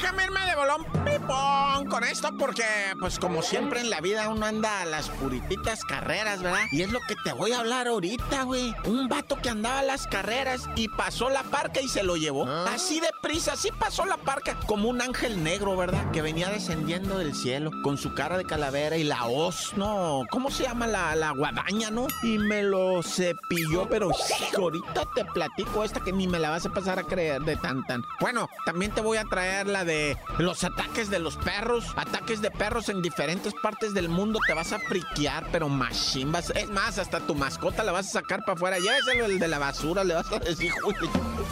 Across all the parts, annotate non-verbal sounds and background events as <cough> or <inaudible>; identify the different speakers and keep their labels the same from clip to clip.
Speaker 1: Déjame irme de bolón pipón con esto porque, pues como siempre en la vida uno anda a las purititas carreras, ¿verdad? Y es lo que te voy a hablar ahorita, güey. Un vato que andaba a las carreras y pasó la parca y se lo llevó. Así de prisa, así pasó la parca. Como un ángel negro, ¿verdad? Que venía descendiendo del cielo con su cara de calavera y la hoz, ¿no? ¿Cómo se llama la, la guadaña, no? Y me lo cepilló, pero sí, ahorita te platico esta que ni me la vas a pasar a creer de tan tan. Bueno, también te voy a traer la de los ataques de los perros. Ataques de perros en diferentes partes del mundo. Te vas a friquear, pero machimbas. Es más, hasta tu mascota la vas a sacar para afuera. Lléveselo el de la basura, le vas a decir, "Uy,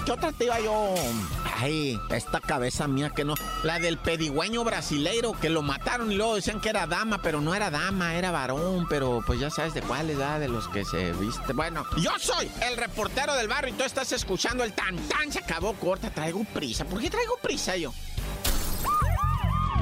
Speaker 1: ¿qué otra te iba yo? Ay, esta cabeza mía que no. La del pedigüeño brasileiro que lo mataron y luego decían que era dama, pero no era dama, era varón. Pero pues ya sabes de cuál edad, de los que se viste. Bueno, yo soy el reportero del barrio y tú estás escuchando el tan tan. Se acabó corta, traigo prisa. ¿Por qué traigo prisa yo?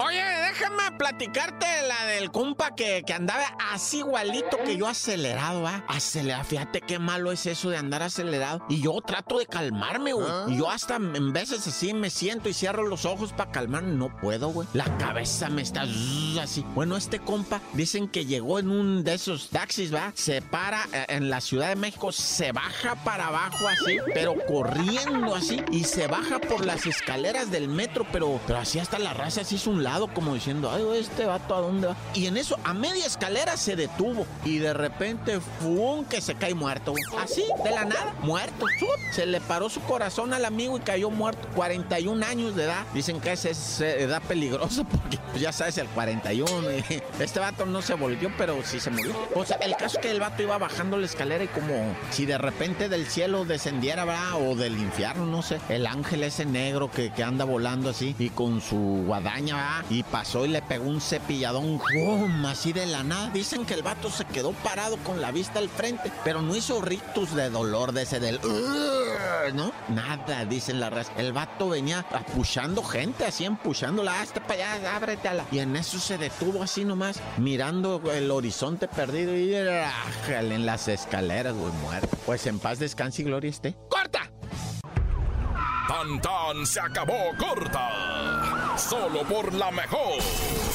Speaker 1: Oye, déjame platicarte la del compa que, que andaba así igualito que yo acelerado, ¿ah? Acelerado, fíjate qué malo es eso de andar acelerado. Y yo trato de calmarme, güey. Y yo hasta en veces así me siento y cierro los ojos para calmarme. No puedo, güey. La cabeza me está así. Bueno, este compa dicen que llegó en un de esos taxis, ¿va? Se para eh, en la Ciudad de México, se baja para abajo así, pero corriendo así. Y se baja por las escaleras del metro, pero, pero así hasta la raza así hizo un lado, como diciendo, ay, este vato a dónde va. Y en eso, a media escalera se detuvo. Y de repente, ¡fum! que se cae muerto. Así, de la nada, muerto. Se le paró su corazón al amigo y cayó muerto. 41 años de edad. Dicen que esa es eh, edad peligrosa <laughs> porque pues, ya sabes, el 41. y <laughs> este vato no se volvió, pero sí se murió. O sea, el caso es que el vato iba bajando la escalera y como si de repente del cielo descendiera, ¿verdad? O del infierno, no sé. El ángel ese negro que, que anda volando así y con su guadaña, ¿verdad? Y pasó y le pegó un cepilladón, así de la nada. Dicen que el vato se quedó parado con la vista al frente, pero no hizo rictus de dolor de ese del... ¿No? Nada, dicen la raza. El vato venía apuchando gente, así empuchándola, hasta para allá, ábrete a la... Y en eso se detuvo así nomás, mirando el horizonte perdido y en las escaleras, güey, muerto. Pues en paz descanse y gloria esté. ¡Corta!
Speaker 2: Tan tan se acabó corta. Solo por la mejor.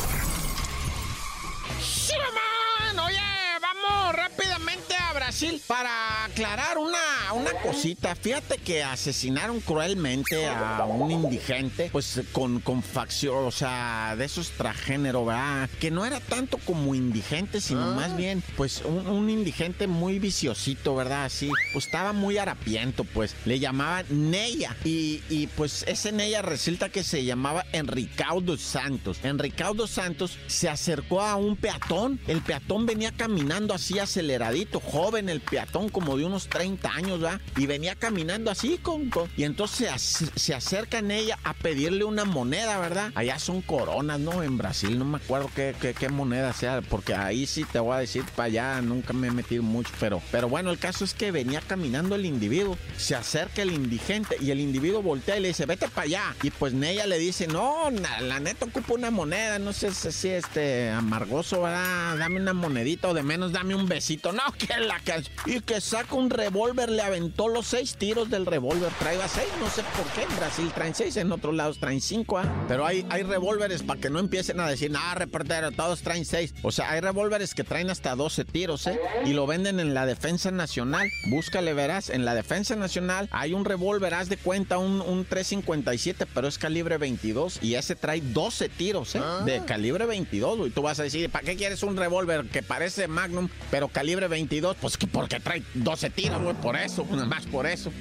Speaker 1: Para aclarar una, una cosita. Fíjate que asesinaron cruelmente a un indigente, pues con, con facción, o sea, de esos transgénero, ¿verdad? Que no era tanto como indigente, sino más bien, pues un, un indigente muy viciosito, ¿verdad? Así, pues estaba muy harapiento, pues. Le llamaban Neya. Y, y pues ese Neya resulta que se llamaba Enricaudo Santos. Enricaudo Santos se acercó a un peatón. El peatón venía caminando así aceleradito, joven el peatón, como de unos 30 años, ¿verdad? Y venía caminando así con... y entonces se, se acerca en ella a pedirle una moneda, ¿verdad? Allá son coronas, ¿no? En Brasil, no me acuerdo qué, qué, moneda sea, porque ahí sí te voy a decir, para allá nunca me he metido mucho, pero, pero bueno, el caso es que venía caminando el individuo, se acerca el indigente y el individuo voltea y le dice, vete para allá. Y pues Nella le dice, no, la neta ocupo una moneda, no sé si, este amargoso, ¿verdad? Dame una monedita o de menos dame un besito. <laughs> No, que la Y que saca un revólver, le aventó los seis tiros del revólver. Traiga seis, no sé por qué. En Brasil traen seis, en otros lados traen cinco, ¿ah? Pero hay, hay revólveres para que no empiecen a decir, ah, reportero, todos traen seis. O sea, hay revólveres que traen hasta 12 tiros, ¿eh? Y lo venden en la Defensa Nacional. Búscale, verás. En la Defensa Nacional hay un revólver, haz de cuenta, un, un 357, pero es calibre 22. Y ese trae 12 tiros, ¿eh? De calibre 22. Y tú vas a decir, ¿para qué quieres un revólver que parece Magnum, pero calibre 22? Pues que porque trae 12 tiros, güey, por eso, más por eso.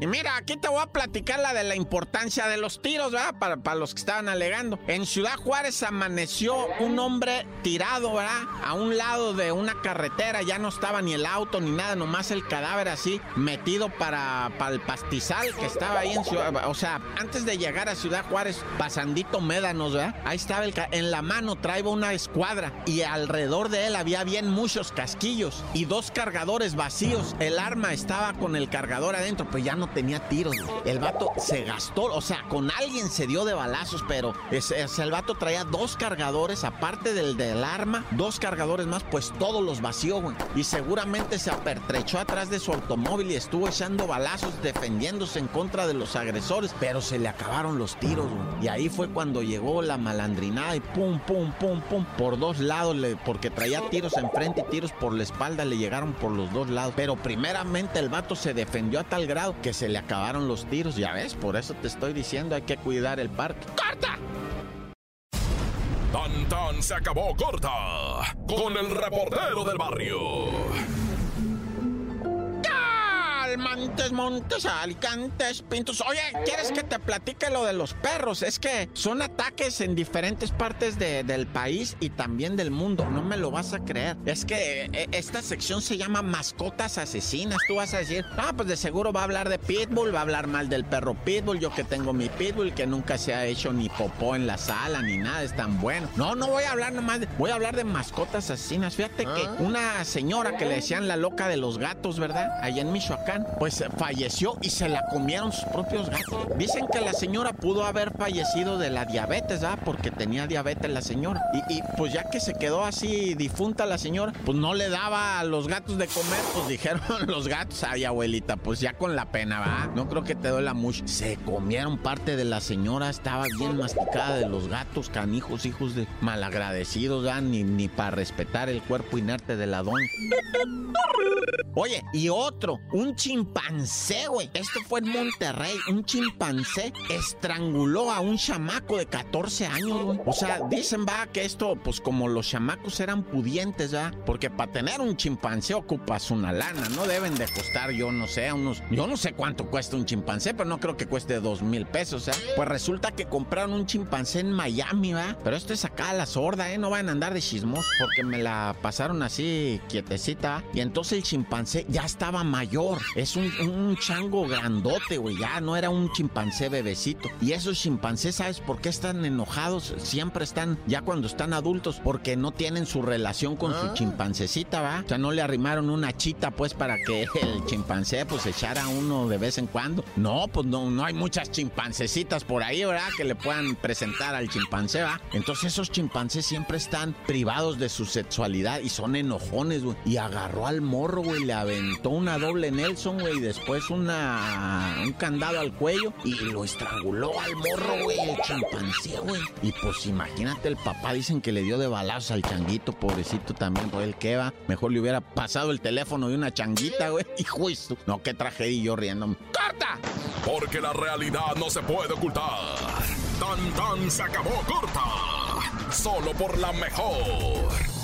Speaker 1: Y mira, aquí te voy a platicar la de la importancia de los tiros, ¿verdad? Para, para los que estaban alegando. En Ciudad Juárez amaneció un hombre tirado, ¿verdad? A un lado de una carretera, ya no estaba ni el auto ni nada, nomás el cadáver así, metido para, para el pastizal que estaba ahí en Ciudad, o sea, antes de llegar a Ciudad Juárez, pasandito Médanos, ¿verdad? Ahí estaba el, en la mano, traía una escuadra y alrededor de él había bien muchos casquillos y dos cargadores vacíos. El arma estaba con el cargador adentro, pues ya no tenía tiros. El vato se gastó, o sea, con alguien se dio de balazos, pero el vato traía dos cargadores, aparte del del arma, dos cargadores más, pues todos los vació, güey. Y seguramente se apertrechó atrás de su automóvil y estuvo echando balazos, defendiéndose en contra de los agresores, pero se le acabaron los tiros, güey. Y ahí fue cuando llegó la malandrinada y pum, pum, pum, pum, por dos lados, le, porque traía tiros enfrente y tiros por la espalda, le llegaron por los dos lados. Pero primeramente el vato se defendió a tal grado que se le acabaron los tiros, ya ves, por eso te estoy diciendo, hay que cuidar el parque. ¡Corta!
Speaker 2: Tan tan se acabó corta con el reportero del barrio.
Speaker 1: Montes, Montes, Alicantes, Pintos. Oye, ¿quieres que te platique lo de los perros? Es que son ataques en diferentes partes del país y también del mundo. No me lo vas a creer. Es que eh, esta sección se llama Mascotas Asesinas. Tú vas a decir, ah, pues de seguro va a hablar de Pitbull, va a hablar mal del perro Pitbull. Yo que tengo mi Pitbull, que nunca se ha hecho ni popó en la sala ni nada, es tan bueno. No, no voy a hablar nomás, de, voy a hablar de mascotas asesinas. Fíjate que ah. una señora que le decían la loca de los gatos, ¿verdad? Allá en Michoacán pues falleció y se la comieron sus propios gatos. Dicen que la señora pudo haber fallecido de la diabetes, ¿ah? Porque tenía diabetes la señora. Y, pues ya que se quedó así difunta la señora, pues no le daba a los gatos de comer, pues dijeron <laughs> los gatos, ay abuelita, pues ya con la pena, ¿va? No creo que te duela mucho. Se comieron parte de la señora, estaba bien masticada de los gatos, canijos, hijos de malagradecidos, ¿ah? Ni, ni para respetar el cuerpo inerte de la. Oye, y otro, un chimpancé, güey. Esto fue en Monterrey. Un chimpancé estranguló a un chamaco de 14 años, güey. O sea, dicen, va, que esto, pues como los chamacos eran pudientes, ¿ya? Porque para tener un chimpancé ocupas una lana. No deben de costar, yo no sé, unos. Yo no sé cuánto cuesta un chimpancé, pero no creo que cueste dos mil pesos, ¿eh? Pues resulta que compraron un chimpancé en Miami, ¿va? Pero esto es acá a la sorda, ¿eh? No van a andar de chismos porque me la pasaron así quietecita. Y entonces el chimpancé ya estaba mayor. Es un, chango grandote, güey. Ya no era un chimpancé bebecito. Y esos chimpancés, ¿sabes por qué están enojados? Siempre están, ya cuando están adultos, porque no tienen su relación con su ah. chimpancecita, ¿va? O sea, no le arrimaron una chita, pues, para que el chimpancé, pues, echara uno de vez en cuando. No, pues, no, no hay muchas chimpancecitas por ahí, ¿verdad? Que le puedan presentar al chimpancé, ¿va? Entonces, esos chimpancés siempre están privados de su sexualidad y son enojones, güey. Y agarró al morro, güey, le aventó una doble Nelson, güey, y después una, un candado al cuello y lo estranguló al morro, güey, el chimpancé, güey. Y pues imagínate, el papá dicen que le dio de balazos al changuito, pobrecito también, por el que va. Mejor le hubiera pasado el teléfono de una changuita, güey. <laughs> Y justo. No, qué tragedia yo riendo. ¡Corta!
Speaker 2: Porque la realidad no se puede ocultar. Tan tan se acabó corta. Solo por la mejor.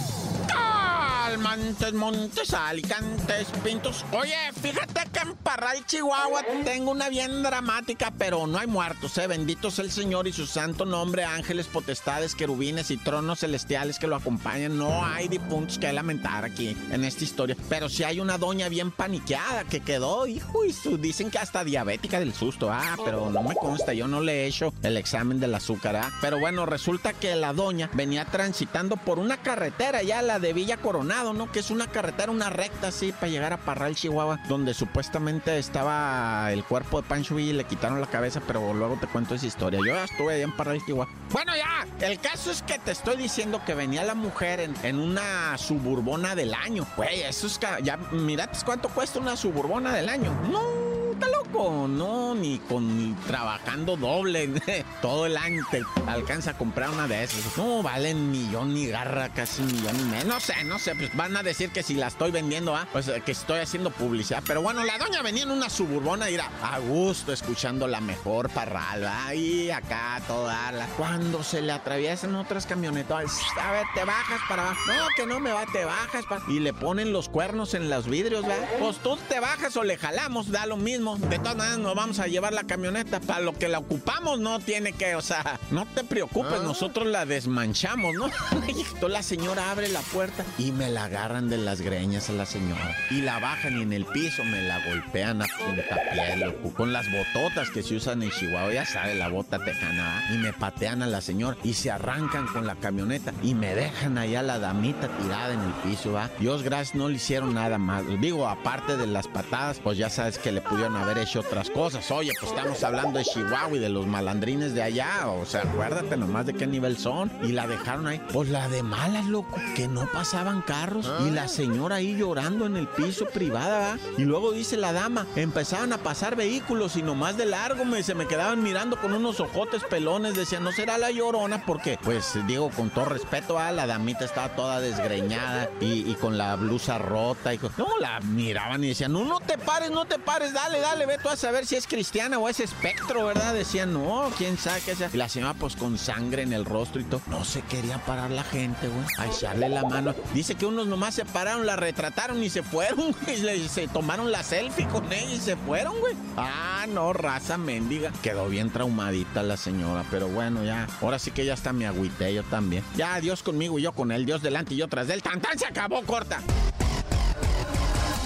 Speaker 1: Montes, Montes, Alicantes, Pintos. Oye, fíjate que en Parral, Chihuahua, tengo una bien dramática, pero no hay muertos, ¿eh? Bendito sea el Señor y su santo nombre, ángeles, potestades, querubines y tronos celestiales que lo acompañan. No hay difuntos que lamentar aquí en esta historia. Pero sí hay una doña bien paniqueada que quedó, hijo, y su, dicen que hasta diabética del susto. Ah, pero no me consta, yo no le he hecho el examen del azúcar, ¿ah? Pero bueno, resulta que la doña venía transitando por una carretera, ya la de Villa Coronada ¿no? Que es una carretera, una recta así para llegar a Parral, Chihuahua, donde supuestamente estaba el cuerpo de Pancho y le quitaron la cabeza, pero luego te cuento esa historia. Yo ya estuve allá en Parral, Chihuahua. Bueno, ya, el caso es que te estoy diciendo que venía la mujer en, en una suburbona del año. Güey, eso es ya, mirad cuánto cuesta una suburbona del año. No loco, no, ni con trabajando doble <laughs> todo el año te alcanza a comprar una de esas. No, valen millón ni garra, casi millón y medio. No sé, no sé, pues van a decir que si la estoy vendiendo, ¿ah? pues eh, que estoy haciendo publicidad. Pero bueno, la doña venía en una suburbona y era a gusto escuchando la mejor parral, y acá toda la. Cuando se le atraviesan otras camionetas, a ver, te bajas para abajo. No, que no me va, te bajas. Y le ponen los cuernos en los vidrios, ¿verdad? Pues tú te bajas o le jalamos, da lo mismo ocupamos. De todas maneras, nos vamos a llevar la camioneta. Para lo que la ocupamos, no tiene que, o sea, no te preocupes, ah. nosotros la desmanchamos, ¿no? Entonces <laughs> la señora abre la puerta y me la agarran de las greñas a la señora. Y la bajan y en el piso me la golpean a punta piel, Con las bototas que se usan en Chihuahua, ya sabe, la bota tejana. Y me patean a la señora y se arrancan con la camioneta y me dejan allá la damita tirada en el piso, ¿va? Dios gracias, no le hicieron nada más. Digo, aparte de las patadas, pues ya sabes que le pudieron haber hecho otras cosas. Oye, pues estamos hablando de Chihuahua y de los malandrines de allá. O sea, acuérdate nomás de qué nivel son. Y la dejaron ahí. Pues la de malas, loco, que no pasaban carros. Y la señora ahí llorando en el piso privada, ¿va? Y luego dice la dama, empezaban a pasar vehículos y nomás de largo me, se me quedaban mirando con unos ojotes pelones. Decían, no será la llorona, porque, pues digo, con todo respeto, a la damita estaba toda desgreñada y, con la blusa rota. Y no, la miraban y decían, no, no te pares, no te pares, dale, dale, ve tú a saber si es cristiana o es espectro, ¿verdad? Decían, no, quién sabe qué sea. Y la señora, pues con sangre en el rostro y todo. No se quería parar la gente, güey. A echarle la mano. Dice que unos nomás se pararon, la retrataron y se fueron, <laughs> güey. Se tomaron la selfie con ella y se fueron, güey. Ah, no, raza mendiga. Quedó bien traumadita la señora, pero bueno, ya. Ahora sí que ya está mi agüite, yo también. Ya, Dios conmigo y yo con él, Dios delante y yo tras del Tan, se acabó, corta.